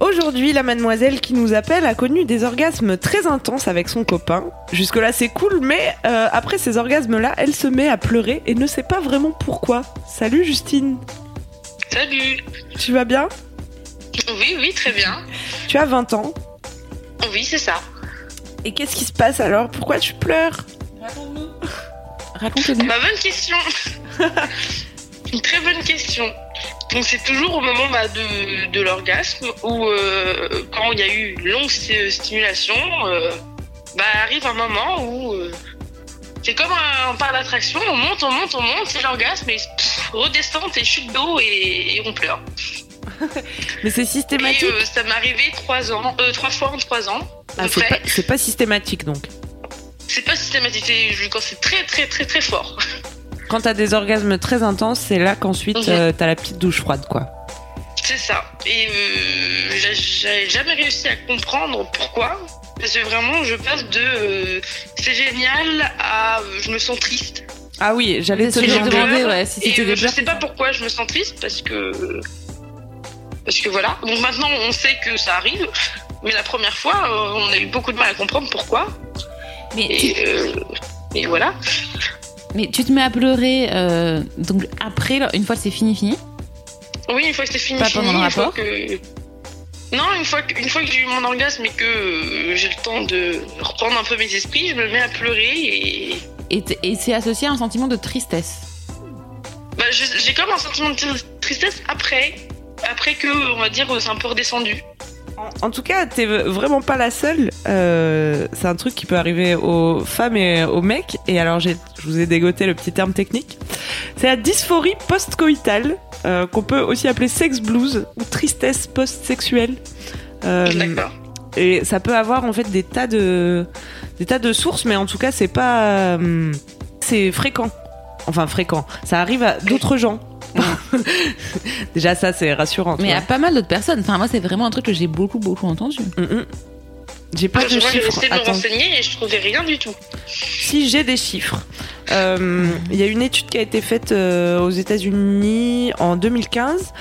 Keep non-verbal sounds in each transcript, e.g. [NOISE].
Aujourd'hui, la mademoiselle qui nous appelle a connu des orgasmes très intenses avec son copain. Jusque-là, c'est cool, mais euh, après ces orgasmes-là, elle se met à pleurer et ne sait pas vraiment pourquoi. Salut Justine. Salut. Tu vas bien? Oui, oui, très bien. Tu as 20 ans. Oui, c'est ça. Et qu'est-ce qui se passe alors? Pourquoi tu pleures? Raconte-nous. Raconte-nous. Ma bonne question. [LAUGHS] Une très bonne question. Donc c'est toujours au moment bah, de, de l'orgasme où euh, quand il y a eu une longue sti- stimulation, euh, bah arrive un moment où euh, c'est comme un, un parc d'attraction, on monte, on monte, on monte, c'est l'orgasme et pff, redescente et chute d'eau et, et on pleure. [LAUGHS] Mais c'est systématique euh, ça m'est arrivé trois ans, euh, trois fois en trois ans. Ah, c'est pas, pas systématique donc. C'est pas systématique, c'est quand c'est très très très très fort. [LAUGHS] Quand t'as des orgasmes très intenses, c'est là qu'ensuite Mhm. euh, t'as la petite douche froide quoi. C'est ça. Et euh, j'ai- jamais réussi à comprendre pourquoi. Parce que vraiment, je passe de euh, c'est génial à euh, je me sens triste. Ah oui, j'allais te demander. ouais, si c'était euh, des je sais pas pourquoi je me sens triste parce que parce que voilà. Donc maintenant, on sait que ça arrive. Mais la première fois, euh, on a eu beaucoup de mal à comprendre pourquoi. Mais tu, Et, euh, et voilà. Mais tu te mets à pleurer euh, donc après, une fois que c'est fini, fini. Oui, une fois que c'est fini, Pas pendant fini, le une fois rapport que... Non, une fois que, une fois que j'ai eu mon orgasme et que euh, j'ai le temps de reprendre un peu mes esprits, je me mets à pleurer et... Et, et c'est associé à un sentiment de tristesse. Bah, j'ai comme un sentiment de tri- tristesse après, après que, on va dire, c'est un peu redescendu. En tout cas, t'es vraiment pas la seule. Euh, c'est un truc qui peut arriver aux femmes et aux mecs. Et alors, je vous ai dégoté le petit terme technique. C'est la dysphorie post-coïtale, euh, qu'on peut aussi appeler sex blues ou tristesse post-sexuelle. Euh, D'accord. et ça peut avoir en fait des tas de des tas de sources, mais en tout cas, c'est pas euh, c'est fréquent. Enfin fréquent. Ça arrive à d'autres gens. [LAUGHS] Déjà, ça c'est rassurant. Mais il y a pas mal d'autres personnes. Enfin, moi, c'est vraiment un truc que j'ai beaucoup, beaucoup entendu. Mm, mm. J'ai pas Moi, de j'ai chiffres. essayé de me renseigner et je trouvais rien du tout. Si j'ai des chiffres, Euh, il y a une étude qui a été faite euh, aux États-Unis en 2015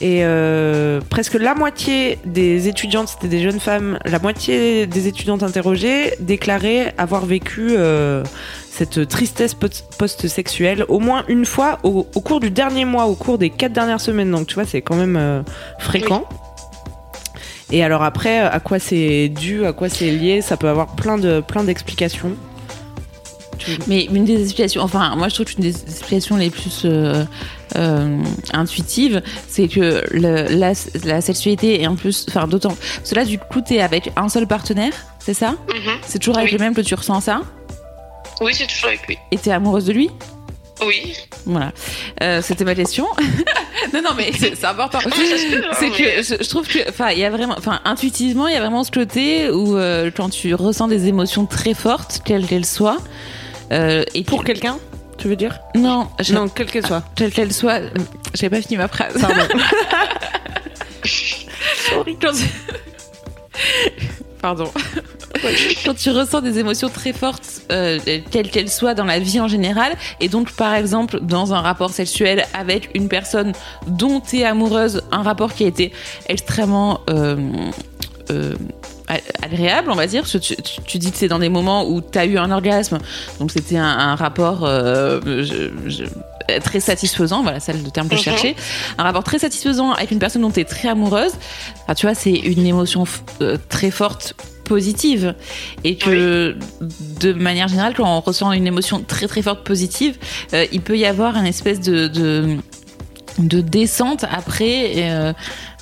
et euh, presque la moitié des étudiantes, c'était des jeunes femmes, la moitié des étudiantes interrogées déclaraient avoir vécu euh, cette tristesse post- post-sexuelle au moins une fois au, au cours du dernier mois, au cours des quatre dernières semaines. Donc tu vois, c'est quand même euh, fréquent. Et alors après, à quoi c'est dû, à quoi c'est lié, ça peut avoir plein de plein d'explications. Mais une des explications, enfin, moi je trouve qu'une des explications les plus euh, euh, intuitives, c'est que le, la, la sexualité est en plus, enfin, d'autant. Parce que là, du coup, t'es avec un seul partenaire, c'est ça? Mhm. C'est toujours avec Oui. le même que tu ressens ça? Oui, c'est toujours avec lui. Et t'es amoureuse de lui Oui. Voilà. Euh, C'était ma question. [LAUGHS] non, non, mais c'est important. Hein, C'est mais- que je, je trouve que, enfin, il y a vraiment, enfin, intuitivement, il y a vraiment ce côté où euh, quand tu ressens des émotions très fortes, quelles qu'elles soient, euh, et Pour tu- quelqu'un, tu veux dire? Non, je- Non, quelle qu'elle soit. quelle qu'elle soit, j'ai pas fini ma phrase. Pardon. [LAUGHS] Pardon. [LAUGHS] Quand tu ressens des émotions très fortes, euh, quelles qu'elles soient dans la vie en général, et donc par exemple dans un rapport sexuel avec une personne dont tu es amoureuse, un rapport qui a été extrêmement euh, euh, a- agréable, on va dire. Tu, tu- tu dis que c'est dans des moments où tu as eu un orgasme, donc c'était un, un rapport euh, je- je- très satisfaisant, voilà, c'est le terme que je Mhm. cherchais. Un rapport très satisfaisant avec une personne dont tu es très amoureuse. Enfin, tu vois, c'est une émotion euh, très forte positive. Et que de manière générale quand on ressent une émotion très très forte positive euh, il peut y avoir un espèce de, de de descente après euh,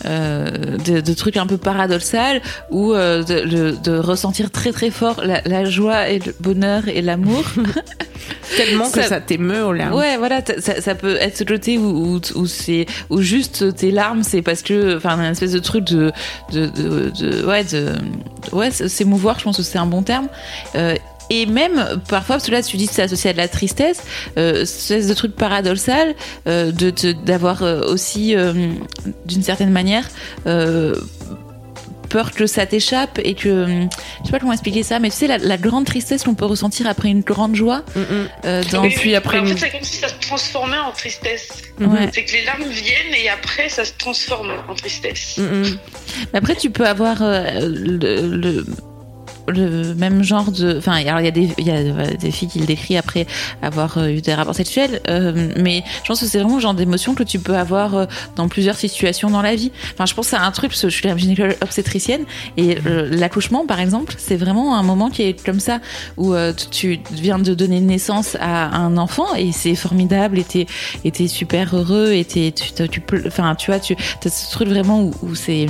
euh, de, de trucs un peu paradoxal ou euh, de, de ressentir très très fort la, la joie et le bonheur et l'amour [LAUGHS] Tellement que Ça- t'émeut aux larmes. Ouais, voilà, ça, ça peut être ce côté où, où, où c'est où juste tes larmes, c'est parce que, enfin, un espèce de truc de, de, de, de- ouais, de, ouais, c'est- s'émouvoir. Je pense que c'est un bon terme. Et même parfois, parce que là tu dis que c'est associé à de la tristesse, euh, ce espèce de truc paradoxal, euh, de d'avoir euh, aussi, euh, d'une certaine manière, euh, peur que ça t'échappe et que je sais pas comment expliquer ça, mais tu sais la, la grande tristesse qu'on peut ressentir après une grande joie. Mm, mm. euh, dans... Et puis après En une- fait, c'est comme si ça se transformait en tristesse. Ouais. C'est que les larmes viennent et après, ça se transforme en tristesse. Mm. Mais Après, tu peux avoir euh, le, le, le même genre de. Enfin, alors il y a des, y a des filles qui le décrivent après avoir euh, eu des rapports sexuels, euh, mais je pense que c'est vraiment le genre d'émotion que tu peux avoir euh, dans plusieurs situations dans la vie. Enfin, je pense à un truc je suis la gynécologue obstétricienne et l'accouchement, par exemple, c'est vraiment un moment qui est comme ça où tu viens de donner naissance à un enfant et c'est formidable et t'es et t'es super heureux et t'es tu, tu, enfin tu vois tu as ce truc vraiment où, où c'est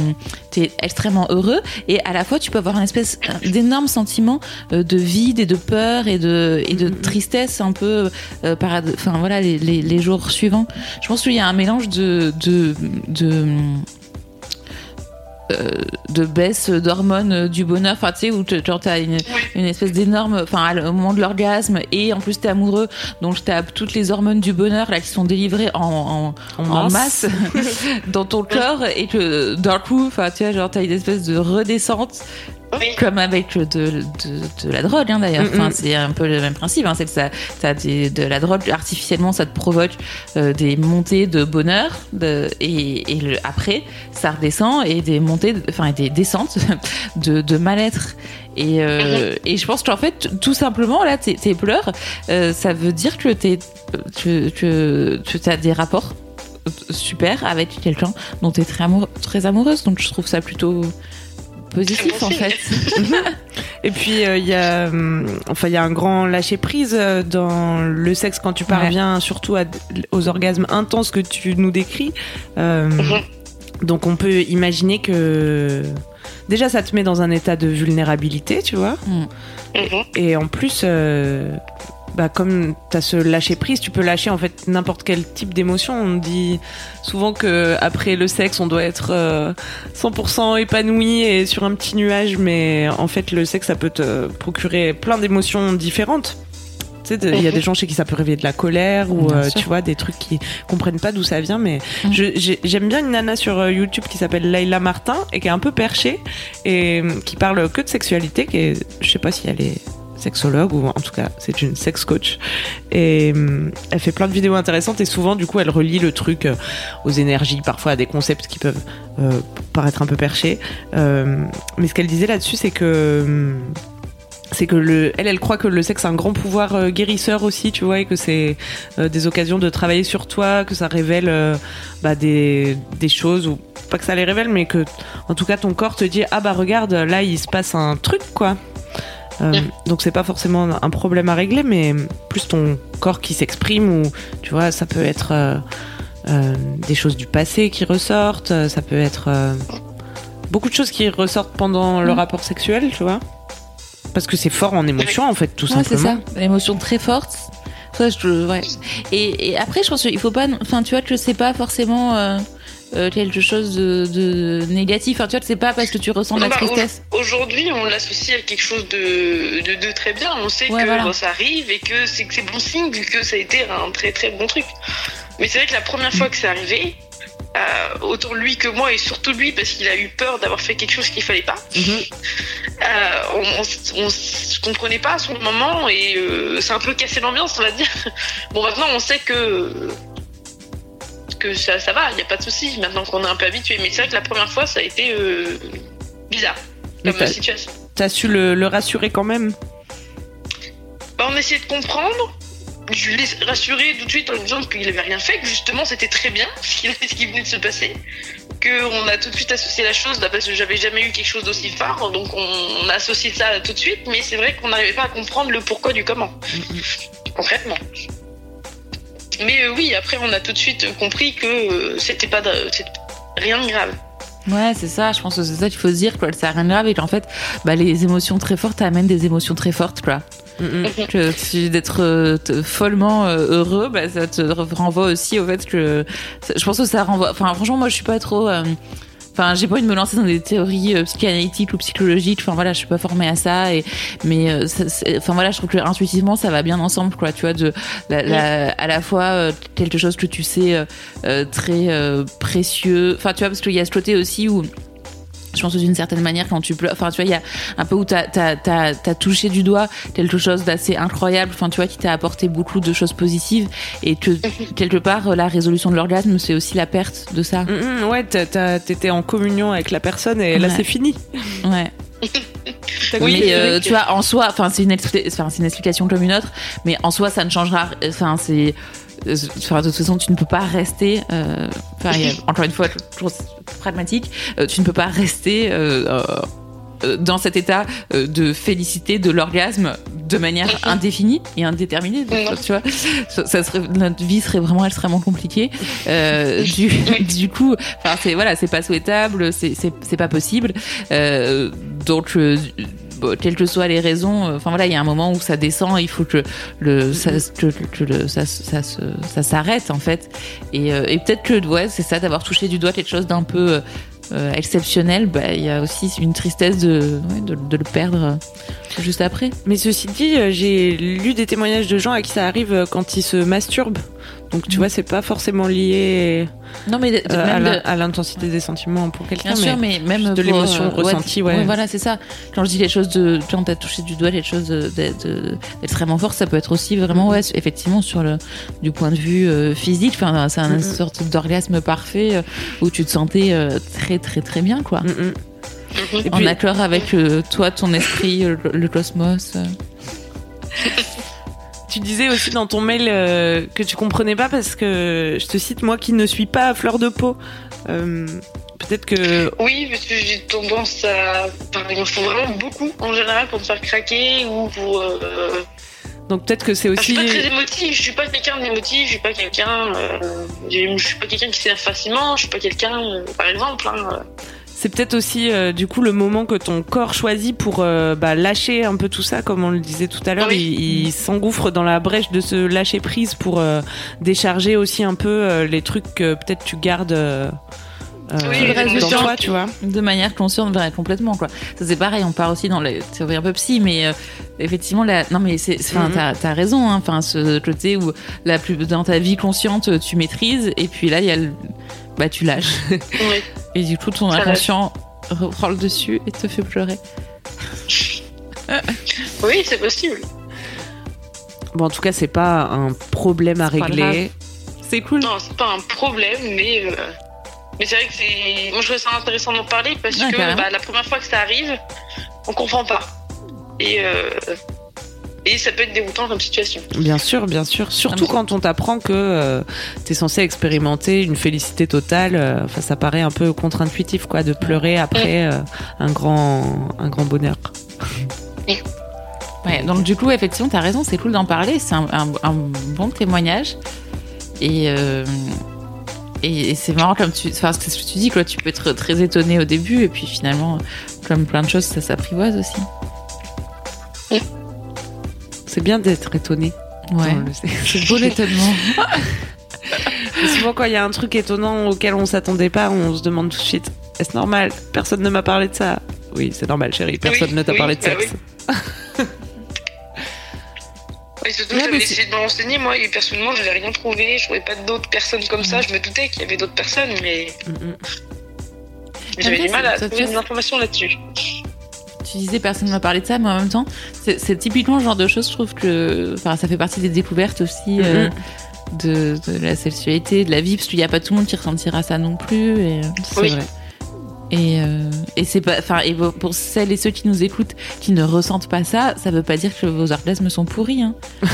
t'es extrêmement heureux et à la fois tu peux avoir une espèce d'énorme sentiment euh, de vide et de peur et de et de tristesse un peu euh, enfin voilà les, les, les jours suivants. Je pense qu'il y a un mélange de de de euh, de baisse d'hormones euh, du bonheur, enfin tu sais où tu as une, une espèce d'énorme, enfin au moment de l'orgasme et en plus t'es amoureux, donc t'as toutes les hormones du bonheur là qui sont délivrées en, en, En en masse. masse [LAUGHS] dans ton corps et que d'un coup, enfin tu vois genre t'as une espèce de redescente Oui. comme avec de, de, de la drogue hein, d'ailleurs. Mm, Enfin, c'est un peu le même principe. Hein, c'est que ça, des, de la drogue artificiellement, ça te provoque euh, des montées de bonheur, de, et, et le, après ça redescend et des montées, enfin des descentes [LAUGHS] de, de mal-être. Et, euh, et je pense qu'en fait, tout simplement, là, tes, tes pleurs, euh, ça veut dire que t'es, que, que, que as des rapports super avec quelqu'un dont tu es très amoureuse. Donc je trouve ça plutôt positif en fait. [LAUGHS] Et puis euh, il y a, hum, enfin il y a un grand lâcher prise euh, dans le sexe quand tu parviens surtout à, aux orgasmes intenses que tu nous décris. Euh, Mhm. Donc on peut imaginer que déjà ça te met dans un état de vulnérabilité, tu vois. Mhm. Et en plus, euh, bah, comme tu as ce lâcher prise, tu peux lâcher en fait n'importe quel type d'émotion. On dit souvent que après le sexe, on doit être euh, 100% épanoui et sur un petit nuage, mais en fait, le sexe, ça peut te procurer plein d'émotions différentes. Tu sais, de- il y a des gens chez qui ça peut réveiller de la colère ou euh, tu vois des trucs qui comprennent pas d'où ça vient. Mais j'ai- j'aime bien une nana sur euh, YouTube qui s'appelle Layla Martin et qui est un peu perchée et euh, qui parle que de sexualité. Qui est, je sais pas si elle est sexologue ou en tout cas c'est une sex coach et hum, elle fait plein de vidéos intéressantes et souvent du coup elle relie le truc euh, aux énergies parfois à des concepts qui peuvent euh, paraître un peu perchés Euh, mais ce qu'elle disait là-dessus c'est que c'est que le, elle, elle croit que le sexe a un grand pouvoir euh, guérisseur aussi, tu vois, et que c'est euh, des occasions de travailler sur toi, que ça révèle euh, bah, des, des choses ou pas que ça les révèle, mais que en tout cas ton corps te dit ah bah regarde là il se passe un truc quoi. Euh, donc c'est pas forcément un problème à régler, mais plus ton corps qui s'exprime ou tu vois ça peut être euh, euh, des choses du passé qui ressortent, euh, ça peut être beaucoup de choses qui ressortent pendant le Mm. rapport sexuel, tu vois. Parce que c'est fort en émotion en fait tout Ouais, c'est simplement. ça. L'émotion très forte. Ça, je, ouais. et, et après, je pense qu'il faut pas. Enfin, tu vois que c'est pas forcément euh, quelque chose de, de négatif. Enfin, tu vois c'est pas parce que tu ressens de la Bah, tristesse. Aujourd'hui, on l'associe à quelque chose de, de, de très bien. On sait Ouais, que voilà. bon, ça arrive et que c'est bon signe vu que ça a été un très très bon truc. Mais c'est vrai que la première fois que c'est arrivé, euh, autant lui que moi et surtout lui parce qu'il a eu peur d'avoir fait quelque chose qu'il fallait pas. Mhm. Euh, on, se comprenait pas à son moment et euh, c'est un peu cassé l'ambiance, on va dire. Bon, maintenant on sait que que ça, ça va, il n'y a pas de souci. Maintenant qu'on est un peu habitué, mais c'est vrai que la première fois ça a été euh, bizarre Mais comme t'as- situation. T'as su le, le rassurer quand même? Bah, on essayait de comprendre je l'ai rassuré tout de suite en lui disant qu'il avait rien fait, que justement c'était très bien [LAUGHS] ce qui, ce qui venait de se passer, qu'on a tout de suite associé la chose, parce que j'avais jamais eu quelque chose d'aussi fort, donc on, on a associé ça tout de suite, mais c'est vrai qu'on n'arrivait pas à comprendre le pourquoi du comment, concrètement. Mais euh, oui, après on a tout de suite compris que euh, c'était pas de- rien de grave. Ouais, c'est ça. Je pense que c'est ça qu'il faut se dire, quoi. C'est rien de grave et qu'en fait, bah, les émotions très fortes amènent des émotions très fortes, quoi. Mm. Que tu- d'être euh, follement euh, heureux, bah, ça te renvoie aussi au fait que je pense que ça renvoie. Enfin, franchement, moi, je suis pas trop. euh, Enfin, j'ai pas envie de me lancer dans des théories euh, psychanalytiques ou psychologiques. Enfin voilà, je suis pas formée à ça. Et mais euh, ça- enfin voilà, je trouve que intuitivement ça va bien ensemble, quoi. Tu vois, de la, la- à la fois euh, quelque chose que tu sais euh, euh, très euh, précieux. Enfin, tu vois, parce qu'il y a ce côté aussi où je pense que d'une certaine manière quand tu pleures enfin tu vois il y a un peu où t'as t'as touché du doigt quelque chose d'assez incroyable enfin tu vois qui t'a apporté beaucoup de choses positives et que [LAUGHS] quelque part la résolution de l'orgasme c'est aussi la perte de ça. Mm, mm, ouais, t'étais en communion avec la personne et là c'est fini. ouais [LAUGHS] Oui, mais euh, tu vois en soi enfin c'est une explication comme une autre mais en soi ça ne changera enfin c'est euh, Enfin, de toute façon, tu ne peux pas rester. euh, Enfin, encore une fois, toujours pragmatique. tu ne peux pas rester euh, dans cet état euh, de félicité de l'orgasme de manière indéfinie et indéterminée. Tu vois, ça, serait, notre vie serait vraiment extrêmement compliquée. Euh, [LAUGHS] du, [LAUGHS] du coup, enfin, c'est voilà, c'est pas souhaitable, c'est pas possible. Euh, donc euh, bon, quelles que soient les raisons, euh, enfin voilà, il y a un moment où ça descend, il faut que le ça que, que le ça ça s'arrête en fait. Et, euh, et peut-être que ouais, c'est ça d'avoir touché du doigt quelque chose d'un peu euh, exceptionnel. Bah il y a aussi une tristesse de de, le perdre euh, juste après. Mais ceci dit, euh, j'ai lu des témoignages de gens à qui ça arrive quand ils se masturbent. Donc tu Mm. vois, c'est pas forcément lié Non mais de- de- euh, à de- l'intensité des sentiments pour quelqu'un. Bien sûr, mais même de l'émotion euh, ressentie, ouais. voilà, c'est ça. Quand je dis les choses de, quand t'as touché du doigt les choses de- d'extrêmement fort, ça peut être aussi vraiment, ouais, effectivement, sur le, du point de vue euh, physique. Enfin, c'est une Mhm. sorte d'orgasme parfait euh, où tu te sentais euh, très, très, très bien, quoi. Mm, mm. Et En puis- accord avec euh, toi, ton esprit, euh, le, le cosmos. [LAUGHS] Tu disais aussi dans ton mail euh, que tu comprenais pas parce que je te cite moi qui ne suis pas à fleur de peau. Euh, Peut-être que Oui, parce que j'ai tendance à. Enfin, il faut vraiment beaucoup en général pour me faire craquer ou pour. euh, donc peut-être que c'est enfin, je aussi suis pas très émotive, je suis pas quelqu'un d'émotif, je suis pas quelqu'un. euh, je suis pas quelqu'un qui s'énerve facilement, je suis pas quelqu'un, euh, par exemple. Hein, c'est peut-être aussi euh, du coup le moment que ton corps choisit pour euh, bah, lâcher un peu tout ça comme on le disait tout à l'heure. Oui. Il, il s'engouffre dans la brèche de se lâcher prise pour euh, décharger aussi un peu euh, les trucs que peut-être tu gardes. euh, euh, Oui, dans toi, tu vois. de manière consciente complètement quoi ça c'est pareil on part aussi dans les théories un peu psy mais euh, effectivement la non mais c'est enfin Mhm. t'as as raison hein. enfin ce côté où la plus dans ta vie consciente tu maîtrises et puis là il y a le bah tu lâches oui. [LAUGHS] et du coup ton inconscient reprend le dessus et te fait pleurer [LAUGHS] oui, c'est possible. Bon, en tout cas, c'est pas un problème à régler. c'est cool Non, c'est pas un problème, mais. euh, Mais c'est vrai que c'est. Moi, je trouvais ça intéressant d'en parler parce Ouais, que bah, la première fois que ça arrive, on comprend pas. Et. euh, Et ça peut être déroutant comme situation. Bien sûr, bien sûr. Surtout Ah, quand on t'apprend que euh, t'es censé expérimenter une félicité totale. euh, Enfin, ça paraît un peu contre-intuitif, quoi, de pleurer après euh, un grand, un grand bonheur. [LAUGHS] Ouais, donc du coup, effectivement, t'as raison, c'est cool d'en parler, c'est un, un- un bon témoignage. Et, euh, et, et c'est marrant comme tu, enfin, c'est ce que tu dis, quoi, tu peux être très étonné au début, et puis finalement, comme plein de choses, ça s'apprivoise aussi. C'est bien d'être étonné. Ouais, c'est beau l'étonnement. [LAUGHS] Souvent, quand il y a un truc étonnant auquel on s'attendait pas, on se demande tout de suite est-ce normal? Personne ne m'a parlé de ça. Oui, c'est normal, chérie. Personne Oui, ne t'a oui, parlé de bah sexe. Et [LAUGHS] surtout, Ouais, j'avais essayé de me renseigner, moi, et personnellement, je n'avais rien trouvé. Je trouvais pas d'autres personnes comme ça. Je me doutais qu'il y avait d'autres personnes, mais Mm, mm. j'avais du mal à ça- ça- trouver ça- des informations là-dessus. Tu disais personne ne m'a parlé de ça, mais en même temps, c'est c'est typiquement le genre de choses, je trouve que, enfin, ça fait partie des découvertes aussi euh, de, de la sexualité, de la vie, parce qu'il n'y a pas tout le monde qui ressentira ça non plus. Et... C'est Oui. vrai. Et, euh, et c'est pas, enfin, et pour celles et ceux qui nous écoutent, qui ne ressentent pas ça, ça veut pas dire que vos orgasmes sont pourris. Hein. [LAUGHS]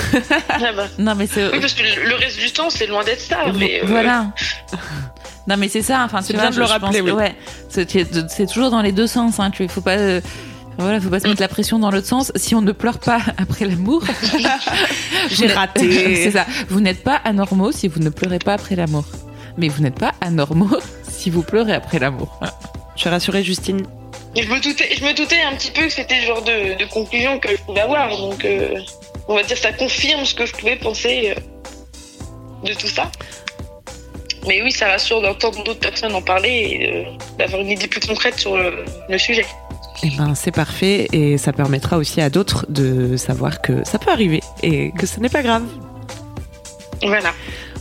Ah bah. Non, mais c'est Oui, parce que le reste du temps, c'est loin d'être ça. Mais, euh, voilà. [LAUGHS] Non, mais c'est ça. Enfin, C'est bien de le rappeler, oui. Ouais, c'est c'est toujours dans les deux sens. Hein. Tu faut pas. euh, Voilà, faut pas se mettre la pression dans l'autre sens. Si on ne pleure pas [LAUGHS] après l'amour, [LAUGHS] J'ai raté. [LAUGHS] c'est ça. Vous n'êtes pas anormaux si vous ne pleurez pas après l'amour. Mais vous n'êtes pas anormaux si vous pleurez après l'amour. Je suis rassurée, Justine. Je me doutais, je me doutais un petit peu que c'était le genre de, de conclusion que je pouvais avoir. Donc, euh, on va dire, ça confirme ce que je pouvais penser euh, de tout ça. Mais oui, ça rassure d'entendre d'autres personnes en parler et euh, d'avoir une idée plus concrète sur le, le sujet. Eh ben, c'est parfait et ça permettra aussi à d'autres de savoir que ça peut arriver et que ce n'est pas grave. Voilà.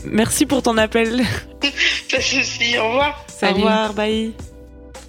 Merci pour ton appel. [LAUGHS] Pas de souci. Au revoir. Au revoir, bye.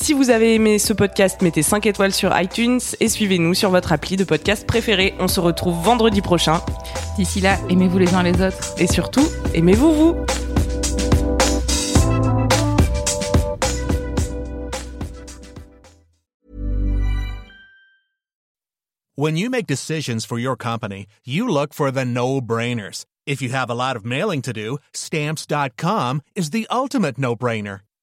Si vous avez aimé ce podcast, mettez 5 étoiles sur iTunes et suivez-nous sur votre appli de podcast préféré. On se retrouve vendredi prochain. D'ici là, aimez-vous les uns les autres. Et surtout, aimez-vous vous When you make decisions for your company, you look for the no-brainers. If you have a lot of mailing to do, stamps.com is the ultimate no-brainer.